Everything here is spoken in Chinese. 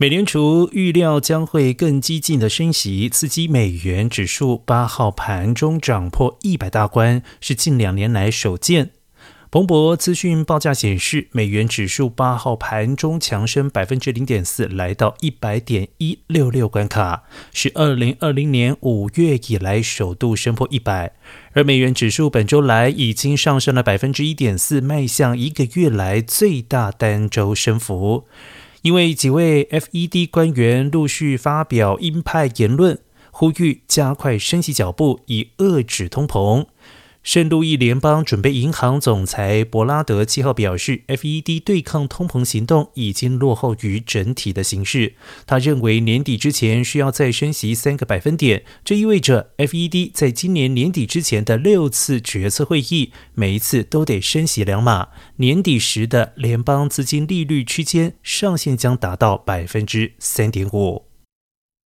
美联储预料将会更激进的升息，刺激美元指数八号盘中涨破一百大关，是近两年来首见。彭博资讯报价显示，美元指数八号盘中强升百分之零点四，来到一百点一六六关卡，是二零二零年五月以来首度升破一百。而美元指数本周来已经上升了百分之一点四，迈向一个月来最大单周升幅。因为几位 FED 官员陆续发表鹰派言论，呼吁加快升息脚步，以遏止通膨。圣路易联邦准备银行总裁伯拉德七号表示，FED 对抗通膨行动已经落后于整体的形势。他认为年底之前需要再升息三个百分点，这意味着 FED 在今年年底之前的六次决策会议，每一次都得升息两码。年底时的联邦资金利率区间上限将达到百分之三点五。